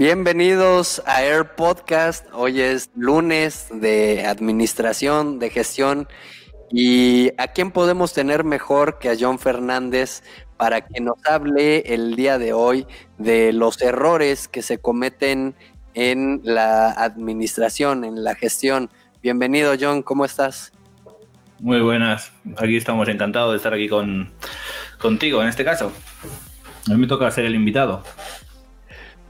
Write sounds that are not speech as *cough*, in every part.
Bienvenidos a Air Podcast. Hoy es lunes de administración, de gestión. ¿Y a quién podemos tener mejor que a John Fernández para que nos hable el día de hoy de los errores que se cometen en la administración, en la gestión? Bienvenido, John. ¿Cómo estás? Muy buenas. Aquí estamos encantados de estar aquí con, contigo en este caso. A mí me toca ser el invitado.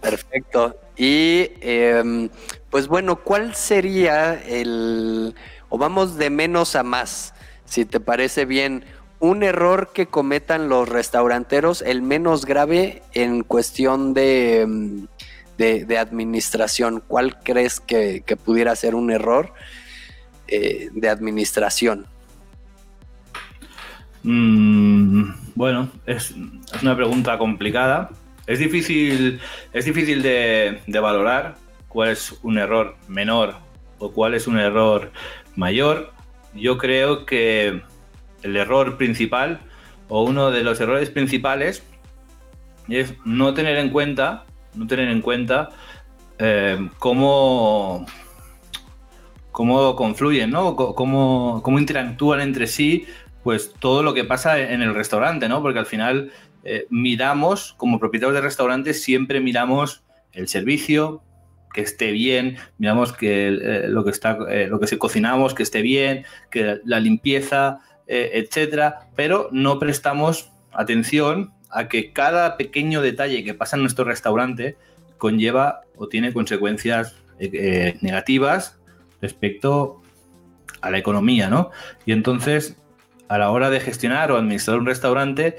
Perfecto. Y em, pues bueno, ¿cuál sería el, o vamos de menos a más, si te parece bien, un error que cometan los restauranteros, el menos grave en cuestión de, em, de, administración? ¿Cuál crees que, pudiera ser un error eh, de administración? Mm, bueno, es una pregunta complicada. Es difícil, es difícil de, valorar cuál es un error menor o cuál es un error mayor. Yo creo que el error principal o uno de los errores principales es no tener en cuenta, no tener en cuenta eh, cómo, cómo confluyen, ¿no? Cómo, cómo interactúan entre sí, pues todo lo que pasa en el restaurante, ¿no? Porque al final eh, miramos, como propietarios de restaurantes, siempre miramos el servicio, que esté bien, miramos que eh, lo que está, eh, lo que se cocinamos, que esté bien, que la limpieza, etcétera, pero no prestamos atención a que cada pequeño detalle que pasa en nuestro restaurante conlleva o tiene consecuencias negativas respecto a la economía, ¿no? Y entonces, a la hora de gestionar o administrar un restaurante,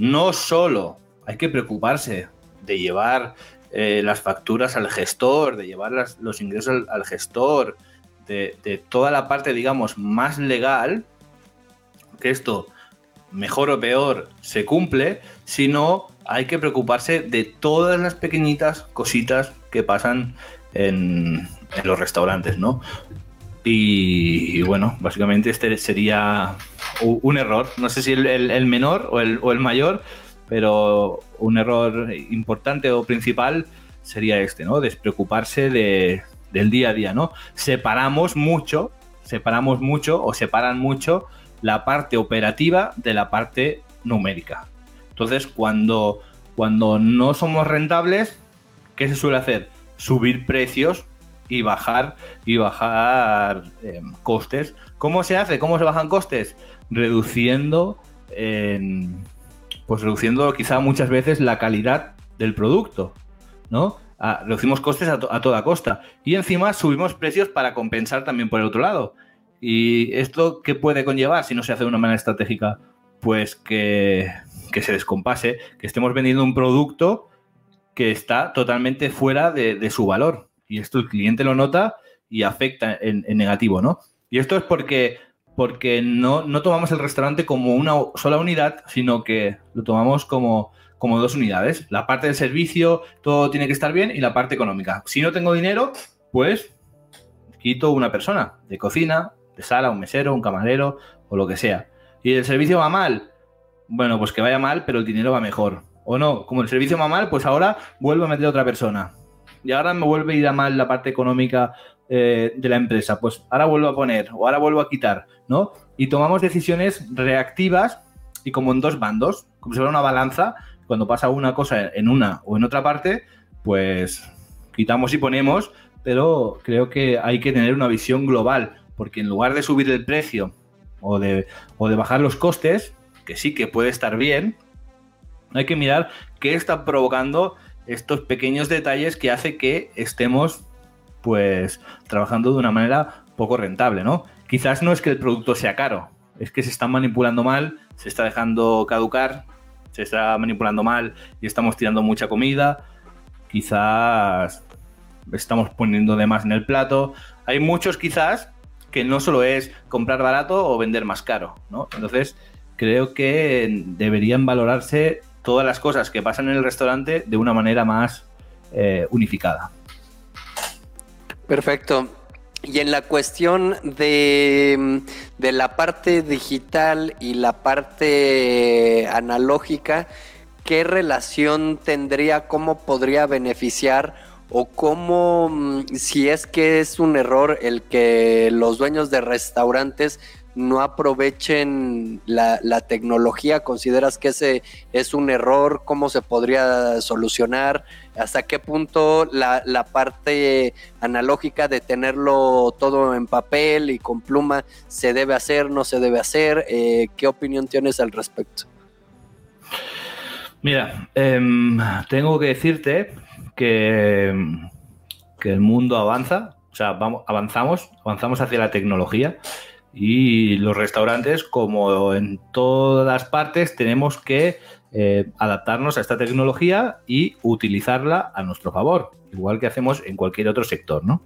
no solo hay que preocuparse de llevar eh, las facturas al gestor, de llevar los ingresos al, gestor, de, toda la parte, digamos, más legal, que esto, mejor o peor, se cumple, sino hay que preocuparse de todas las pequeñitas cositas que pasan en, los restaurantes, ¿no? Y, bueno, básicamente este sería un error. No sé si el, menor o el, mayor, pero un error importante o principal sería este, ¿no? Despreocuparse de- del día a día, ¿no? Separamos mucho, separamos mucho o separan mucho la parte operativa de la parte numérica. Entonces, cuando, cuando no somos rentables, ¿qué se suele hacer? Subir precios y bajar y bajar eh, costes. ¿Cómo se hace? ¿Cómo se bajan costes? Reduciendo en- pues reduciendo quizá muchas veces la calidad del producto, ¿no? Reducimos costes a, a toda costa. Y encima subimos precios para compensar también por el otro lado. ¿Y esto qué puede conllevar si no se hace de una manera estratégica? Pues que, que se descompase, que estemos vendiendo un producto que está totalmente fuera de, de su valor. Y esto el cliente lo nota y afecta en, en negativo, ¿no? Y esto es porque, porque no, no tomamos el restaurante como una sola unidad, sino que lo tomamos como, como dos unidades. La parte del servicio, todo tiene que estar bien, y la parte económica. Si no tengo dinero, pues quito una persona de cocina, de sala, un mesero, un camarero o lo que sea. Y el servicio va mal, bueno, pues que vaya mal, pero el dinero va mejor. O no, como el servicio va mal, pues ahora vuelvo a meter a otra persona. Y ahora me vuelve a ir a mal la parte económica eh, de la empresa. Pues ahora vuelvo a poner o ahora vuelvo a quitar, ¿no? Y tomamos decisiones reactivas y como en dos bandos, como si fuera una balanza. Cuando pasa una cosa en una o en otra parte, pues quitamos y ponemos, pero creo que hay que tener una visión global, porque en lugar de subir el precio o de, o de bajar los costes, que sí que puede estar bien, hay que mirar qué está provocando estos pequeños detalles que hace que estemos pues trabajando de una manera poco rentable, ¿no? Quizás no es que el producto sea caro, es que se están manipulando mal, se está dejando caducar, se está manipulando mal y estamos tirando mucha comida, quizás estamos poniendo de más en el plato. Hay muchos quizás que no solo es comprar barato o vender más caro, ¿no? Entonces, creo que deberían valorarse todas las cosas que pasan en el restaurante de una manera más eh, unificada. Perfecto. Y en la cuestión de, de, la parte digital y la parte analógica, ¿qué relación tendría, cómo podría beneficiar o cómo, mm, si es que es un error el que los dueños de restaurantes no aprovechen la, tecnología? ¿Consideras que ese es un error? ¿Cómo se podría solucionar? ¿Hasta qué punto la, parte analógica de tenerlo todo en papel y con pluma se debe hacer, no se debe hacer? Eh, ¿Qué opinión tienes al respecto? Mira, em, tengo que decirte que, que el mundo avanza, o sea, vamos, avanzamos, avanzamos hacia la tecnología y los restaurantes, como en todas partes, tenemos que eh, adaptarnos a esta tecnología y utilizarla a nuestro favor, igual que hacemos en cualquier otro sector, ¿no?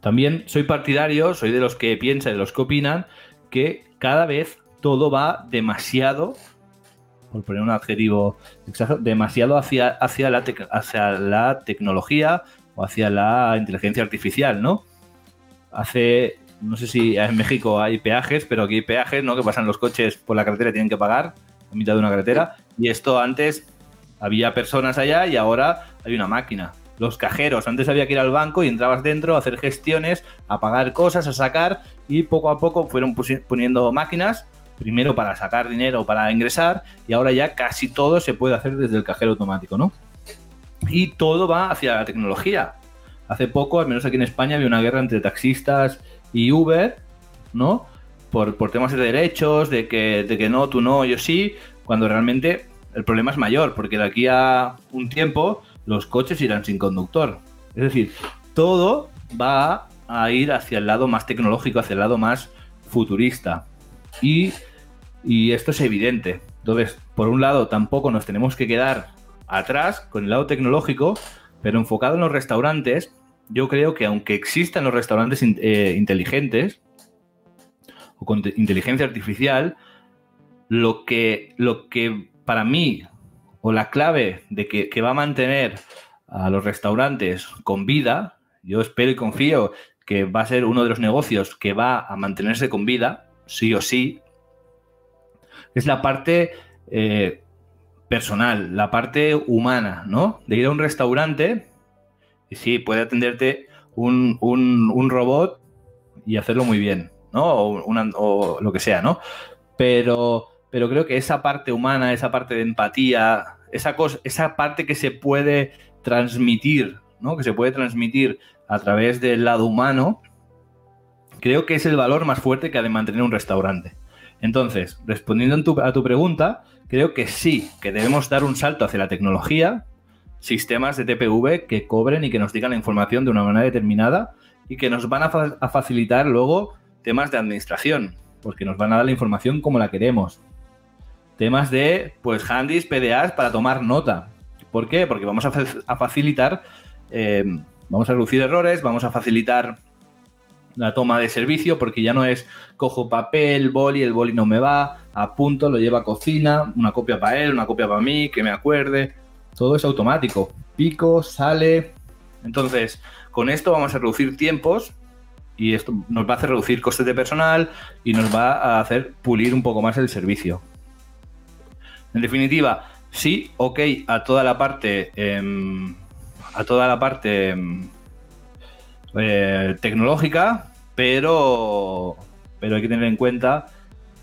También soy partidario, soy de los que piensan, de los que opinan, que cada vez todo va demasiado, por poner un adjetivo exacto, demasiado hacia, hacia, la, hacia la tecnología o hacia la inteligencia artificial, ¿no? Hace no sé si en México hay peajes, pero aquí hay peajes, ¿no? Que pasan los coches por la carretera y tienen que pagar a mitad de una carretera. Y esto antes había personas allá y ahora hay una máquina. Los cajeros, antes había que ir al banco y entrabas dentro a hacer gestiones, a pagar cosas, a sacar y poco a poco fueron poniendo máquinas, primero para sacar dinero, para ingresar y ahora ya casi todo se puede hacer desde el cajero automático, ¿no? Y todo va hacia la tecnología. Hace poco, al menos aquí en España, había una guerra entre taxistas y Uber, ¿no? Por, temas de derechos, de que, de que no, tú no, yo sí, cuando realmente el problema es mayor, porque de aquí a un tiempo los coches irán sin conductor. Es decir, todo va a ir hacia el lado más tecnológico, hacia el lado más futurista. Y, y esto es evidente. Entonces, por un lado, tampoco nos tenemos que quedar atrás con el lado tecnológico, pero enfocado en los restaurantes, yo creo que aunque existan los restaurantes eh, inteligentes o con inteligencia artificial, lo que, lo que para mí, o la clave de que, va a mantener a los restaurantes con vida, yo espero y confío que va a ser uno de los negocios que va a mantenerse con vida, sí o sí, es la parte eh, personal, la parte humana, ¿no? De ir a un restaurante y sí, puede atenderte un, robot y hacerlo muy bien, ¿no? O, lo que sea, ¿no? Pero, pero creo que esa parte humana, esa parte de empatía, esa, cosa, esa parte que se puede transmitir, ¿no? Que se puede transmitir a través del lado humano, creo que es el valor más fuerte que ha de mantener un restaurante. Entonces, respondiendo a tu pregunta, creo que sí, que debemos dar un salto hacia la tecnología, sistemas de TPV que cobren y que nos digan la información de una manera determinada y que nos van a, facilitar luego temas de administración, porque nos van a dar la información como la queremos. Temas de, pues, handys, PDAs para tomar nota. ¿Por qué? Porque vamos a, facilitar, eh, vamos a reducir errores, vamos a facilitar la toma de servicio, porque ya no es cojo papel, boli, el boli no me va, apunto, lo llevo a cocina, una copia para él, una copia para mí, que me acuerde todo es automático. Pico, sale. Entonces, con esto vamos a reducir tiempos y esto nos va a hacer reducir costes de personal y nos va a hacer pulir un poco más el servicio. En definitiva, sí, ok, a toda la parte, em, a toda la parte em, eh, tecnológica, pero, pero hay que tener en cuenta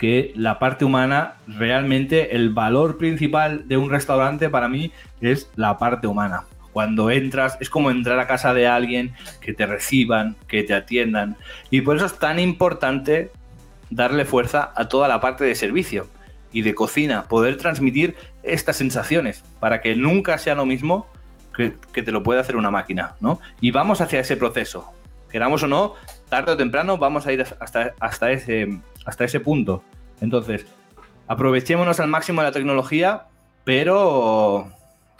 que la parte humana, realmente el valor principal de un restaurante para mí es la parte humana. Cuando entras, es como entrar a casa de alguien, que te reciban, que te atiendan. Y por eso es tan importante darle fuerza a toda la parte de servicio y de cocina, poder transmitir estas sensaciones para que nunca sea lo mismo que, te lo puede hacer una máquina, ¿no? Y vamos hacia ese proceso. Queramos o no, tarde o temprano vamos a ir hasta, hasta, ese, hasta ese punto. Entonces, aprovechémonos al máximo de la tecnología, pero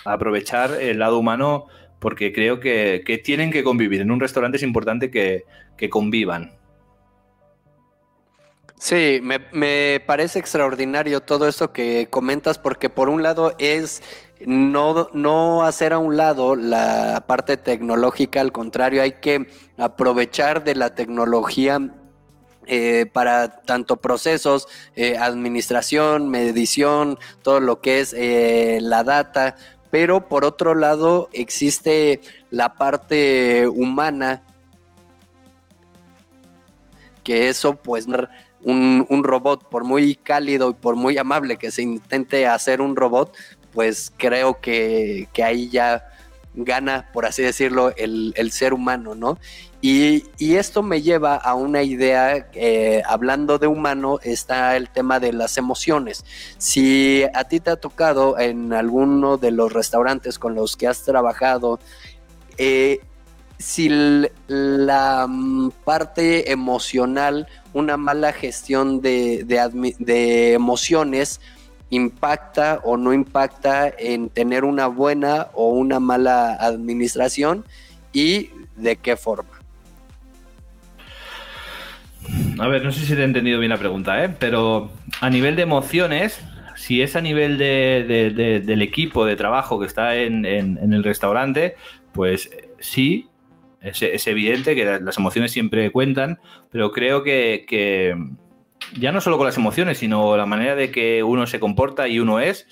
aprovechar el lado humano porque creo que, tienen que convivir. En un restaurante es importante que, convivan. Sí, me, parece extraordinario todo esto que comentas porque por un lado es no, no hacer a un lado la parte tecnológica, al contrario, hay que aprovechar de la tecnología eh, para tanto procesos, eh, administración, medición, todo lo que es eh, la data, pero por otro lado existe la parte humana, que eso pues un, un robot, por muy cálido y por muy amable que se intente hacer un robot, pues creo que, que ahí ya gana, por así decirlo, el, ser humano, ¿no? Y, esto me lleva a una idea, eh, hablando de humano, está el tema de las emociones. Si a ti te ha tocado en alguno de los restaurantes con los que has trabajado, eh, si la mm, parte emocional, una mala gestión de, de emociones, impacta o no impacta en tener una buena o una mala administración y de qué forma. A ver, no sé si te he entendido bien la pregunta, ¿eh? pero a nivel de emociones, si es a nivel del equipo de trabajo que está en, el restaurante, pues sí, es, evidente que las emociones siempre cuentan, pero creo que ya no solo con las emociones, sino la manera de que uno se comporta y uno es,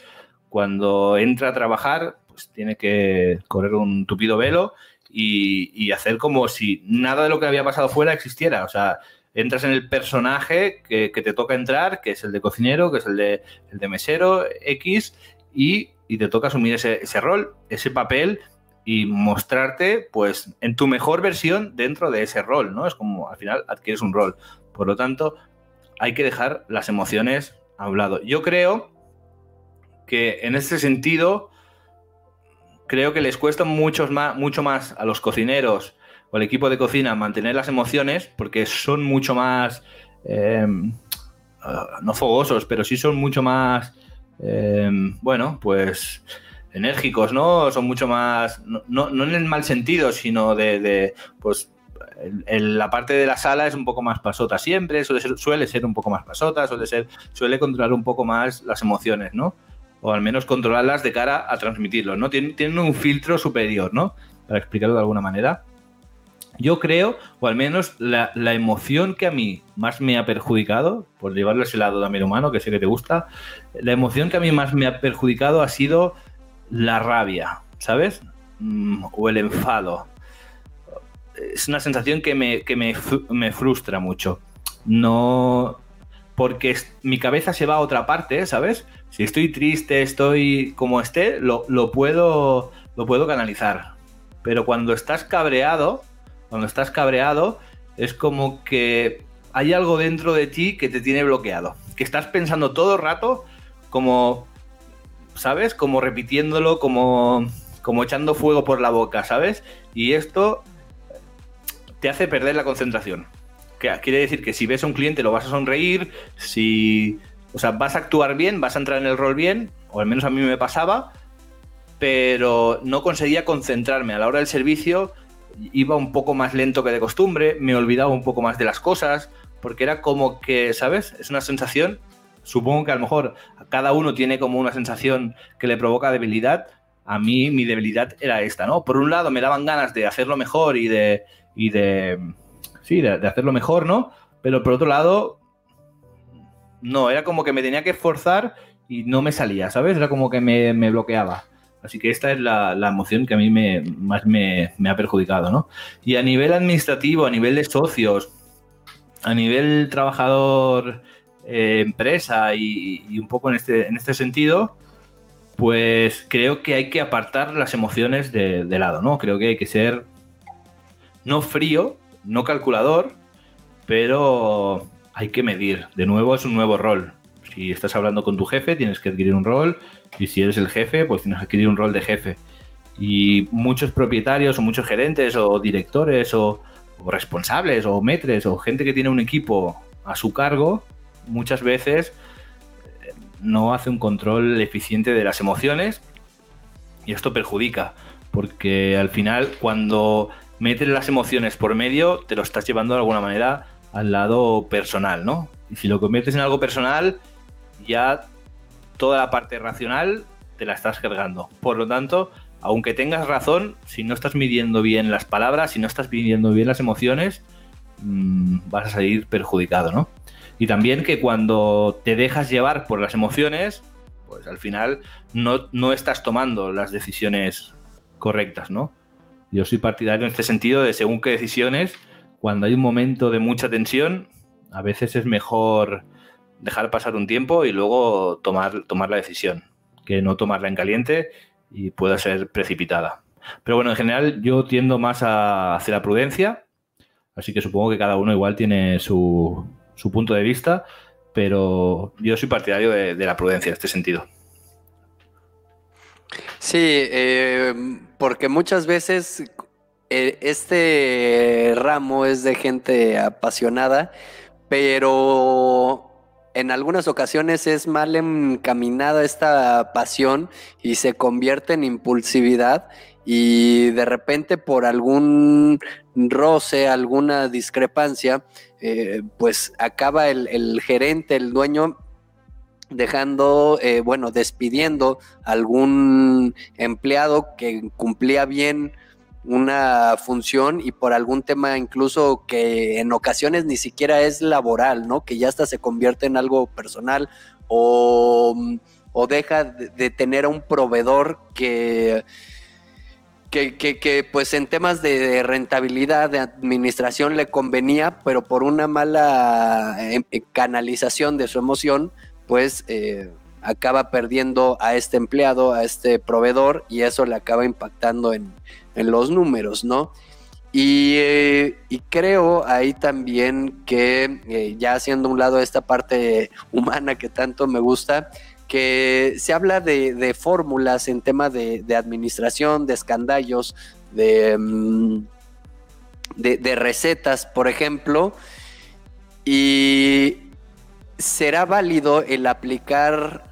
cuando entra a trabajar, pues tiene que correr un tupido velo y, hacer como si nada de lo que había pasado fuera existiera. O sea, entras en el personaje que, te toca entrar, que es el de cocinero, que es el de, el de mesero X, y, te toca asumir ese, ese rol, ese papel y mostrarte pues en tu mejor versión dentro de ese rol, ¿no? Es como al final adquieres un rol. Por lo tanto, hay que dejar las emociones a un lado. Yo creo que en este sentido, creo que les cuesta mucho más, mucho más a los cocineros o al equipo de cocina mantener las emociones porque son mucho más, em, ah, no fogosos, pero sí son mucho más, em, bueno, pues enérgicos, ¿no? Son mucho más, no, en el mal sentido, sino de, de pues la parte de la sala es un poco más pasota siempre, suele ser, suele ser un poco más pasota, suele, ser, suele controlar un poco más las emociones, ¿no? O al menos controlarlas de cara a transmitirlo, ¿no? Tienen, un filtro superior, ¿no? Para explicarlo de alguna manera. Yo creo, o al menos la, emoción que a mí más me ha perjudicado, por llevarlo a ese lado también humano, que sé que te gusta, la emoción que a mí más me ha perjudicado ha sido la rabia, ¿sabes? Mm, o el enfado es una sensación que me, me, frustra mucho. No. Porque mi cabeza se va a otra parte, ¿sabes? Si estoy triste, estoy como esté, lo, puedo, lo puedo canalizar. Pero cuando estás cabreado, cuando estás cabreado, es como que hay algo dentro de ti que te tiene bloqueado. Que estás pensando todo el rato como, ¿sabes? Como repitiéndolo, como, como echando fuego por la boca, ¿sabes? Y esto te hace perder la concentración. Que quiere decir que si ves a un cliente lo vas a sonreír, si. O sea, vas a actuar bien, vas a entrar en el rol bien, o al menos a mí me pasaba, pero no conseguía concentrarme. A la hora del servicio iba un poco más lento que de costumbre, me olvidaba un poco más de las cosas, porque era como que, ¿sabes? Es una sensación, supongo que a lo mejor cada uno tiene como una sensación que le provoca debilidad. A mí mi debilidad era esta, ¿no? Por un lado me daban ganas de hacerlo mejor y de, y de, sí, de, hacerlo mejor, ¿no? Pero por otro lado, no, era como que me tenía que esforzar y no me salía, ¿sabes? Era como que me, bloqueaba. Así que esta es la, emoción que a mí me, más me, ha perjudicado, ¿no? Y a nivel administrativo, a nivel de socios, a nivel trabajador, eh, empresa y, un poco en este, en este sentido, pues creo que hay que apartar las emociones de lado, ¿no? Creo que hay que ser no frío, no calculador, pero hay que medir. De nuevo es un nuevo rol. Si estás hablando con tu jefe, tienes que adquirir un rol. Y si eres el jefe, pues tienes que adquirir un rol de jefe. Y muchos propietarios o muchos gerentes o directores o, responsables o metres o gente que tiene un equipo a su cargo, muchas veces eh, no hace un control eficiente de las emociones y esto perjudica, porque al final cuando metes las emociones por medio, te lo estás llevando de alguna manera al lado personal, ¿no? Y si lo conviertes en algo personal, ya toda la parte racional te la estás cargando. Por lo tanto, aunque tengas razón, si no estás midiendo bien las palabras, si no estás midiendo bien las emociones, mmm, vas a salir perjudicado, ¿no? Y también que cuando te dejas llevar por las emociones, pues al final no, no estás tomando las decisiones correctas, ¿no? Yo soy partidario en este sentido de según qué decisiones, cuando hay un momento de mucha tensión, a veces es mejor dejar pasar un tiempo y luego tomar, tomar la decisión, que no tomarla en caliente y pueda ser precipitada. Pero bueno, en general yo tiendo más a hacia la prudencia, así que supongo que cada uno igual tiene su, su punto de vista, pero yo soy partidario de, de la prudencia en este sentido. Sí, eh, porque muchas veces eh, este ramo es de gente apasionada, pero en algunas ocasiones es mal encaminada esta pasión y se convierte en impulsividad y de repente por algún roce, alguna discrepancia, eh, pues acaba el, el, gerente, el dueño dejando, eh, bueno, despidiendo algún empleado que cumplía bien una función y por algún tema incluso que en ocasiones ni siquiera es laboral, ¿no? Que ya hasta se convierte en algo personal o, o deja de, tener a un proveedor que, que, que, que, pues en temas de rentabilidad, de administración le convenía, pero por una mala eh, canalización de su emoción, pues eh, acaba perdiendo a este empleado, a este proveedor, y eso le acaba impactando en, en los números, ¿no? Y, eh, creo ahí también que, eh, ya haciendo un lado esta parte humana que tanto me gusta, que se habla de, de fórmulas en tema de, de, administración, de escandallos, de, um, de recetas, por ejemplo, y ¿será válido el aplicar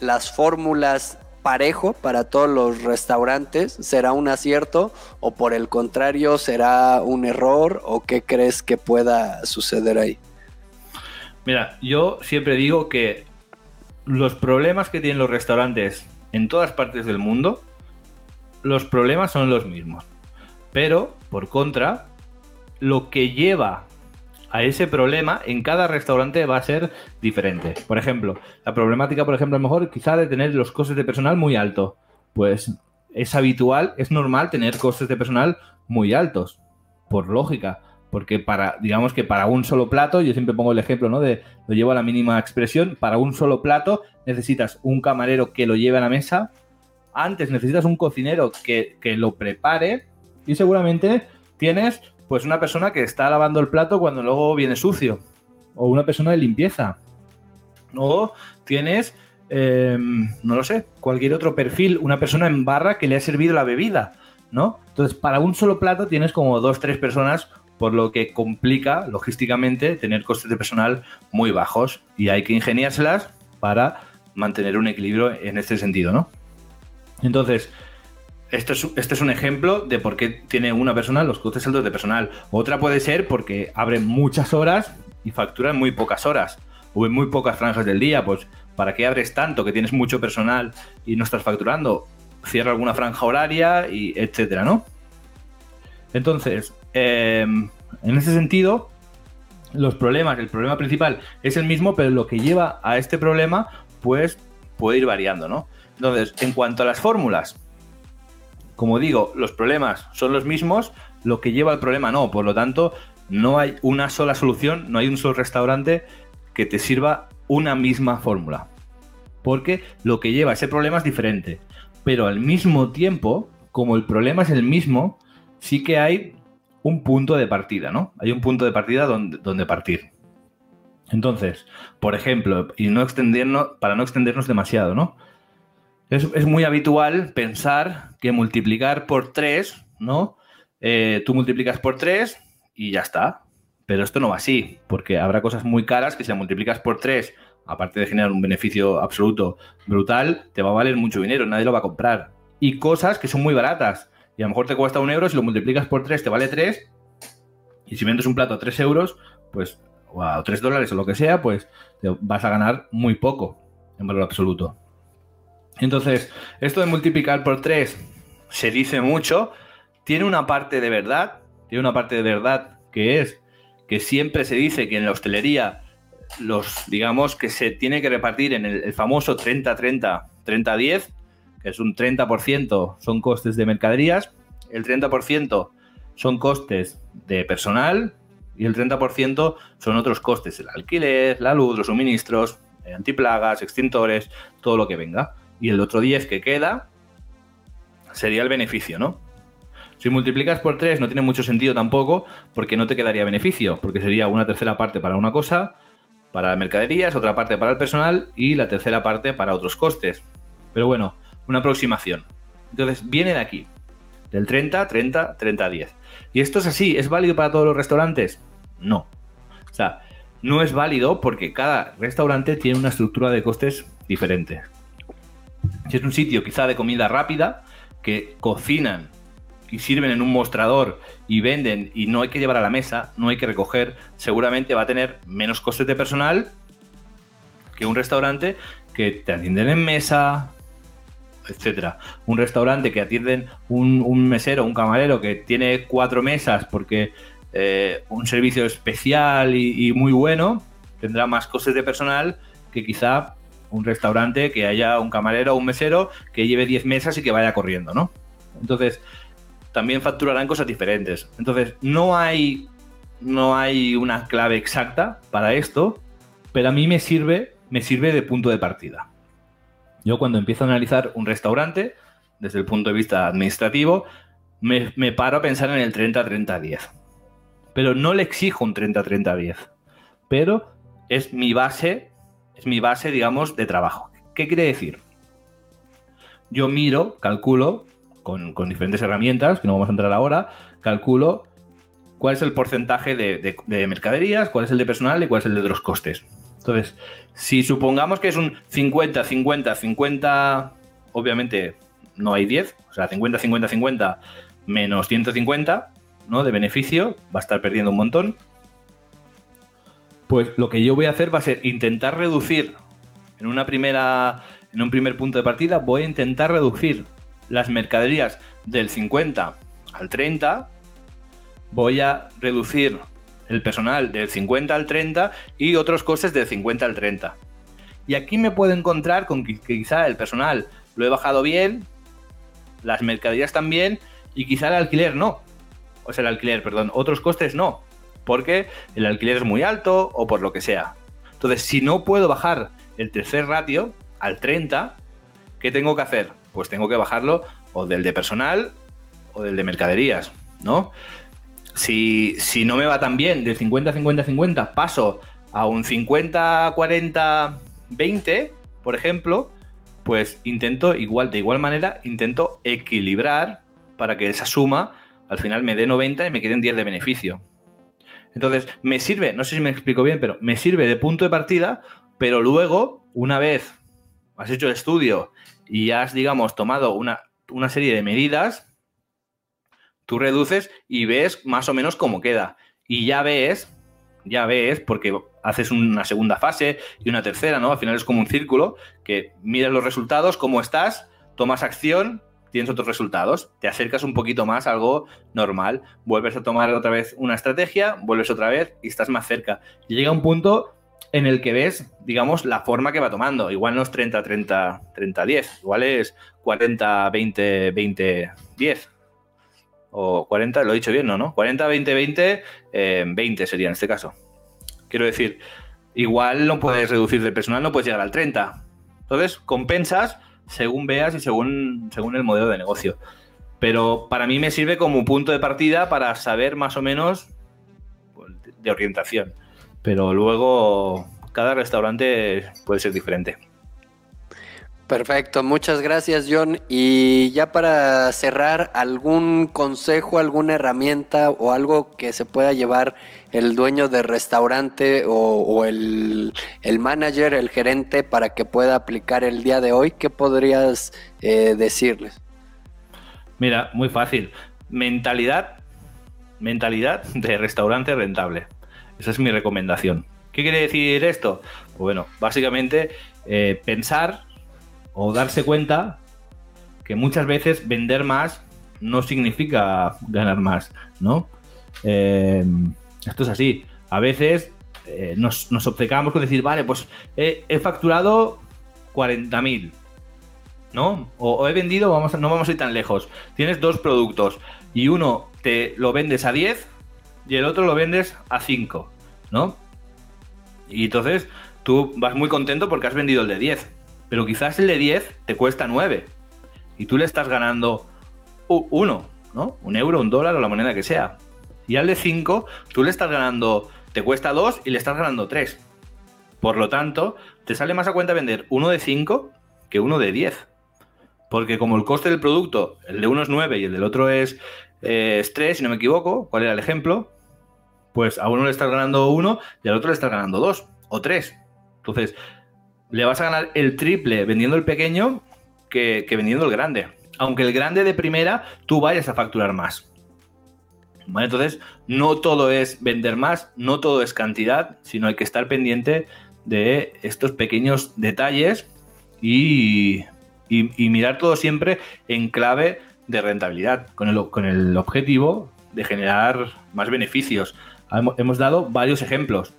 las fórmulas parejo para todos los restaurantes? ¿Será un acierto o por el contrario será un error o qué crees que pueda suceder ahí? Mira, yo siempre digo que los problemas que tienen los restaurantes en todas partes del mundo, los problemas son los mismos. Pero, por contra, lo que lleva a ese problema en cada restaurante va a ser diferente. Por ejemplo, la problemática, por ejemplo, a lo mejor quizá de tener los costes de personal muy altos. Pues es habitual, es normal tener costes de personal muy altos, por lógica. Porque para, digamos que para un solo plato, yo siempre pongo el ejemplo, ¿no? De lo llevo a la mínima expresión, para un solo plato necesitas un camarero que lo lleve a la mesa, antes necesitas un cocinero que, que lo prepare y seguramente tienes pues una persona que está lavando el plato cuando luego viene sucio. O una persona de limpieza. O tienes, eh, no lo sé, cualquier otro perfil, una persona en barra que le ha servido la bebida, ¿no? Entonces, para un solo plato tienes como dos, tres personas, por lo que complica, logísticamente, tener costes de personal muy bajos. Y hay que ingeniárselas para mantener un equilibrio en este sentido, ¿no? Entonces, este es, este es, un ejemplo de por qué tiene una persona los costes altos de personal. Otra puede ser porque abre muchas horas y factura en muy pocas horas o en muy pocas franjas del día. Pues, ¿para qué abres tanto que tienes mucho personal y no estás facturando? Cierra alguna franja horaria y etcétera, ¿no? Entonces, eh, en ese sentido, los problemas, el problema principal es el mismo, pero lo que lleva a este problema, pues puede ir variando, ¿no? Entonces, en cuanto a las fórmulas, como digo, los problemas son los mismos, lo que lleva al problema no. Por lo tanto, no hay una sola solución, no hay un solo restaurante que te sirva una misma fórmula. Porque lo que lleva a ese problema es diferente. Pero al mismo tiempo, como el problema es el mismo, sí que hay un punto de partida, ¿no? Hay un punto de partida donde, donde partir. Entonces, por ejemplo, y no extendernos, para no extendernos demasiado, ¿no? Es, muy habitual pensar que multiplicar por 3, ¿no? Eh, tú multiplicas por 3 y ya está. Pero esto no va así, porque habrá cosas muy caras que si las multiplicas por 3, aparte de generar un beneficio absoluto brutal, te va a valer mucho dinero, nadie lo va a comprar. Y cosas que son muy baratas, y a lo mejor te cuesta un euro, si lo multiplicas por 3 te vale 3, y si vendes un plato a 3 euros, pues, o a 3 dólares o lo que sea, pues te vas a ganar muy poco en valor absoluto. Entonces, esto de multiplicar por 3 se dice mucho, tiene una parte de verdad, tiene una parte de verdad que es que siempre se dice que en la hostelería los, digamos, que se tiene que repartir en el, famoso 30-30, 30-10, que es un 30% son costes de mercaderías, el 30% son costes de personal y el 30% son otros costes, el alquiler, la luz, los suministros, eh, antiplagas, extintores, todo lo que venga. Y el otro 10 que queda sería el beneficio, ¿no? Si multiplicas por 3 no tiene mucho sentido tampoco porque no te quedaría beneficio, porque sería una tercera parte para una cosa, para mercaderías, otra parte para el personal y la tercera parte para otros costes. Pero bueno, una aproximación. Entonces, viene de aquí, del 30, 30, 30, 10. ¿Y esto es así? ¿Es válido para todos los restaurantes? No. O sea, no es válido porque cada restaurante tiene una estructura de costes diferente. Si es un sitio quizá de comida rápida, que cocinan y sirven en un mostrador y venden y no hay que llevar a la mesa, no hay que recoger, seguramente va a tener menos costes de personal que un restaurante que te atienden en mesa, etcétera. Un restaurante que atienden un, mesero, un camarero que tiene cuatro mesas porque eh, un servicio especial y, muy bueno, tendrá más costes de personal que quizá un restaurante que haya un camarero o un mesero que lleve 10 mesas y que vaya corriendo, ¿no? Entonces, también facturarán cosas diferentes. Entonces, no hay, no hay una clave exacta para esto, pero a mí me sirve, me sirve de punto de partida. Yo cuando empiezo a analizar un restaurante, desde el punto de vista administrativo, me, me paro a pensar en el 30-30-10. Pero no le exijo un 30-30-10. Pero es mi base, mi base, digamos, de trabajo. ¿Qué quiere decir? Yo miro, calculo, con, diferentes herramientas, que no vamos a entrar ahora, calculo cuál es el porcentaje de, de, mercaderías, cuál es el de personal y cuál es el de los costes. Entonces, si supongamos que es un 50, 50, 50, obviamente no hay 10, o sea, 50, 50, 50 menos 150, ¿no? De beneficio, va a estar perdiendo un montón. Pues lo que yo voy a hacer va a ser intentar reducir en una primera, en un primer punto de partida, voy a intentar reducir las mercaderías del 50 al 30, voy a reducir el personal del 50 al 30 y otros costes del 50 al 30. Y aquí me puedo encontrar con que quizá el personal lo he bajado bien, las mercaderías también y quizá el alquiler no. O sea, el alquiler, perdón, otros costes no, porque el alquiler es muy alto o por lo que sea. Entonces, si no puedo bajar el tercer ratio al 30, ¿qué tengo que hacer? pues tengo que bajarlo o del de personal o del de mercaderías, ¿no? Si, no me va tan bien, del 50-50-50 paso a un 50-40-20, por ejemplo, pues intento igual, de igual manera, intento equilibrar para que esa suma al final me dé 90 y me queden 10 de beneficio. Entonces, me sirve, no sé si me explico bien, pero me sirve de punto de partida, pero luego, una vez has hecho el estudio y has, digamos, tomado una, una serie de medidas, tú reduces y ves más o menos cómo queda. Y ya ves, ya ves, porque haces una segunda fase y una tercera, ¿no? Al final es como un círculo que miras los resultados, cómo estás, tomas acción, tienes otros resultados, te acercas un poquito más a algo normal, vuelves a tomar otra vez una estrategia, vuelves otra vez y estás más cerca. Y llega un punto en el que ves, digamos, la forma que va tomando. Igual no es 30, 30, 30, 10. Igual es 40, 20, 20, 10. O 40, lo he dicho bien, ¿no? ¿no? 40, 20, 20, 20 sería en este caso. Quiero decir, igual no puedes reducir de personal, no puedes llegar al 30. Entonces, compensas según veas y según, según el modelo de negocio. Pero para mí me sirve como punto de partida para saber más o menos pues, de orientación pero luego cada restaurante puede ser diferente. Perfecto, muchas gracias John. Y ya para cerrar, ¿algún consejo, alguna herramienta o algo que se pueda llevar el dueño de restaurante o, el, el manager, el gerente, para que pueda aplicar el día de hoy? ¿Qué podrías eh, decirles? Mira, muy fácil. Mentalidad, mentalidad de restaurante rentable. Esa es mi recomendación. ¿Qué quiere decir esto? Pues bueno, básicamente eh, pensar o darse cuenta que muchas veces vender más no significa ganar más, ¿no? Eh, esto es así. A veces eh, nos, nos, obcecamos con decir, vale, pues he, he facturado 40.000, ¿no? O, he vendido, vamos no vamos a ir tan lejos. Tienes dos productos y uno te lo vendes a 10 y el otro lo vendes a 5, ¿no? Y entonces tú vas muy contento porque has vendido el de 10, pero quizás el de 10 te cuesta 9 y tú le estás ganando 1, ¿no? Un euro, un dólar o la moneda que sea. Y al de 5 tú le estás ganando, te cuesta 2 y le estás ganando 3. Por lo tanto, te sale más a cuenta vender uno de 5 que uno de 10. Porque como el coste del producto, el de uno es 9 y el del otro es, eh, es 3, si no me equivoco, ¿cuál era el ejemplo? Pues a uno le estás ganando 1 y al otro le estás ganando 2 o 3. Entonces, le vas a ganar el triple vendiendo el pequeño que, que, vendiendo el grande. Aunque el grande de primera tú vayas a facturar más. Entonces, no todo es vender más, no todo es cantidad, sino hay que estar pendiente de estos pequeños detalles y, mirar todo siempre en clave de rentabilidad, con el, con el objetivo de generar más beneficios. Hemos dado varios ejemplos.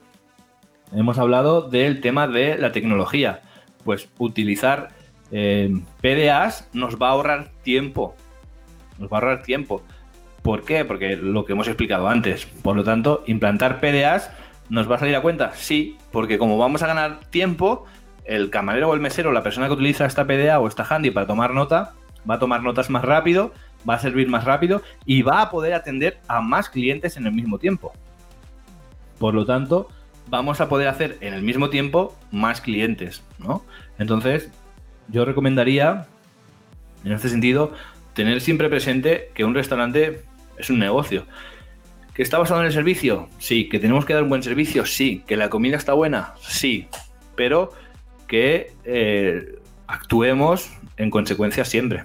Hemos hablado del tema de la tecnología. Pues utilizar eh, PDAs nos va a ahorrar tiempo. Nos va a ahorrar tiempo. ¿Por qué? Porque lo que hemos explicado antes. Por lo tanto, implantar PDAs nos va a salir a cuenta. Sí, porque como vamos a ganar tiempo, el camarero o el mesero, la persona que utiliza esta PDA o esta handy para tomar nota, va a tomar notas más rápido, va a servir más rápido y va a poder atender a más clientes en el mismo tiempo. Por lo tanto, vamos a poder hacer en el mismo tiempo más clientes, ¿no? Entonces, yo recomendaría, en este sentido, tener siempre presente que un restaurante es un negocio. ¿Que está basado en el servicio? Sí. ¿Que tenemos que dar un buen servicio? Sí. ¿Que la comida está buena? Sí. Pero que eh, actuemos en consecuencia siempre.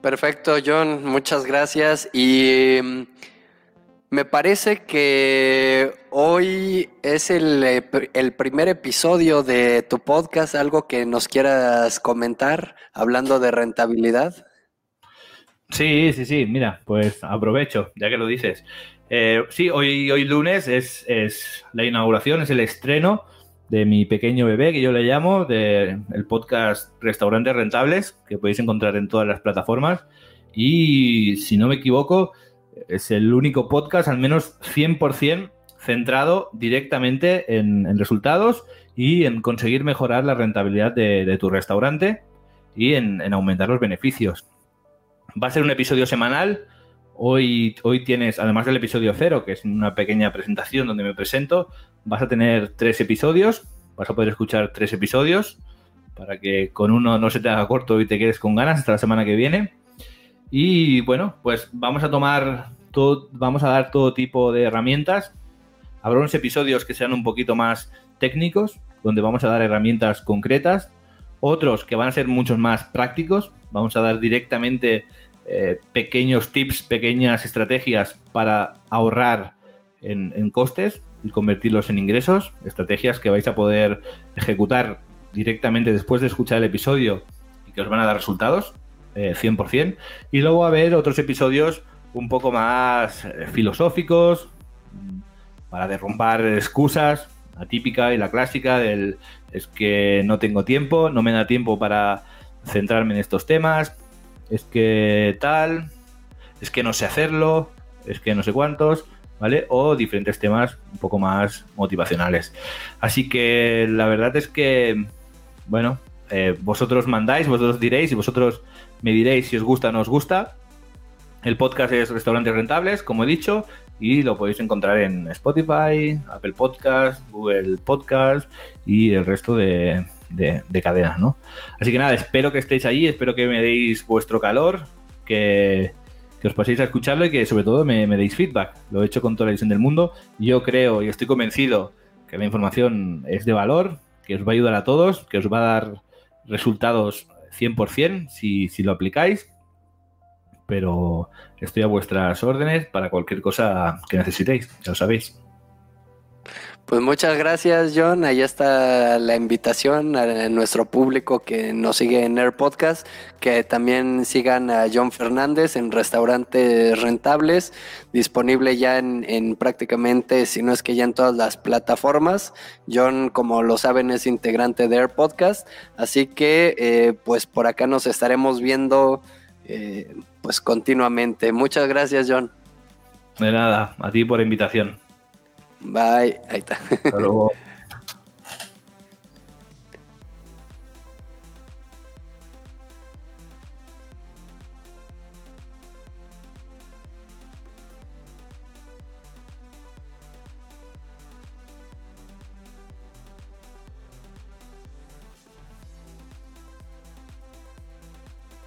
Perfecto, John. Muchas gracias. Y mm, me parece que hoy es el, el, primer episodio de tu podcast, algo que nos quieras comentar hablando de rentabilidad. Sí, sí, sí, mira, pues aprovecho, ya que lo dices. Eh, sí, hoy, hoy lunes es, es, la inauguración, es el estreno de mi pequeño bebé, que yo le llamo, del el podcast Restaurantes Rentables, que podéis encontrar en todas las plataformas. Y si no me equivoco, es el único podcast, al menos 100%, centrado directamente en, resultados y en conseguir mejorar la rentabilidad de, de tu restaurante y en, aumentar los beneficios. Va a ser un episodio semanal. Hoy, hoy tienes, además del episodio cero, que es una pequeña presentación donde me presento, vas a tener tres episodios. Vas a poder escuchar tres episodios para que con uno no se te haga corto y te quedes con ganas hasta la semana que viene. Y bueno, pues vamos a tomar todo, vamos a dar todo tipo de herramientas. Habrá unos episodios que sean un poquito más técnicos, donde vamos a dar herramientas concretas. Otros que van a ser muchos más prácticos. Vamos a dar directamente eh, pequeños tips, pequeñas estrategias para ahorrar en, costes y convertirlos en ingresos. Estrategias que vais a poder ejecutar directamente después de escuchar el episodio y que os van a dar resultados eh, 100%. Y luego a haber otros episodios un poco más eh, filosóficos, para derrumbar excusas, la típica y la clásica del es que no tengo tiempo, no me da tiempo para centrarme en estos temas, es que tal, es que no sé hacerlo, es que no sé cuántos, ¿vale? O diferentes temas un poco más motivacionales. Así que la verdad es que, bueno, eh, vosotros mandáis, vosotros diréis y vosotros me diréis si os gusta o no os gusta. El podcast es Restaurantes Rentables, como he dicho, y lo podéis encontrar en Spotify, Apple Podcast, Google Podcast y el resto de, de, de cadenas, ¿no? Así que nada, espero que estéis allí, espero que me deis vuestro calor, que, que os paséis a escucharlo y que sobre todo me, me deis feedback. Lo he hecho con toda la visión del mundo. Yo creo y estoy convencido que la información es de valor, que os va a ayudar a todos, que os va a dar resultados 100% si, si lo aplicáis. Pero estoy a vuestras órdenes para cualquier cosa que necesitéis, ya lo sabéis. Pues muchas gracias, John. Ahí está la invitación a nuestro público que nos sigue en Air Podcast, que también sigan a John Fernández en Restaurantes Rentables, disponible ya en, prácticamente, si no es que ya en todas las plataformas. John, como lo saben, es integrante de Air Podcast, así que eh, pues por acá nos estaremos viendo eh, pues continuamente. Muchas gracias, John. De nada, a ti por invitación. Bye. Ahí está. Hasta luego. *laughs*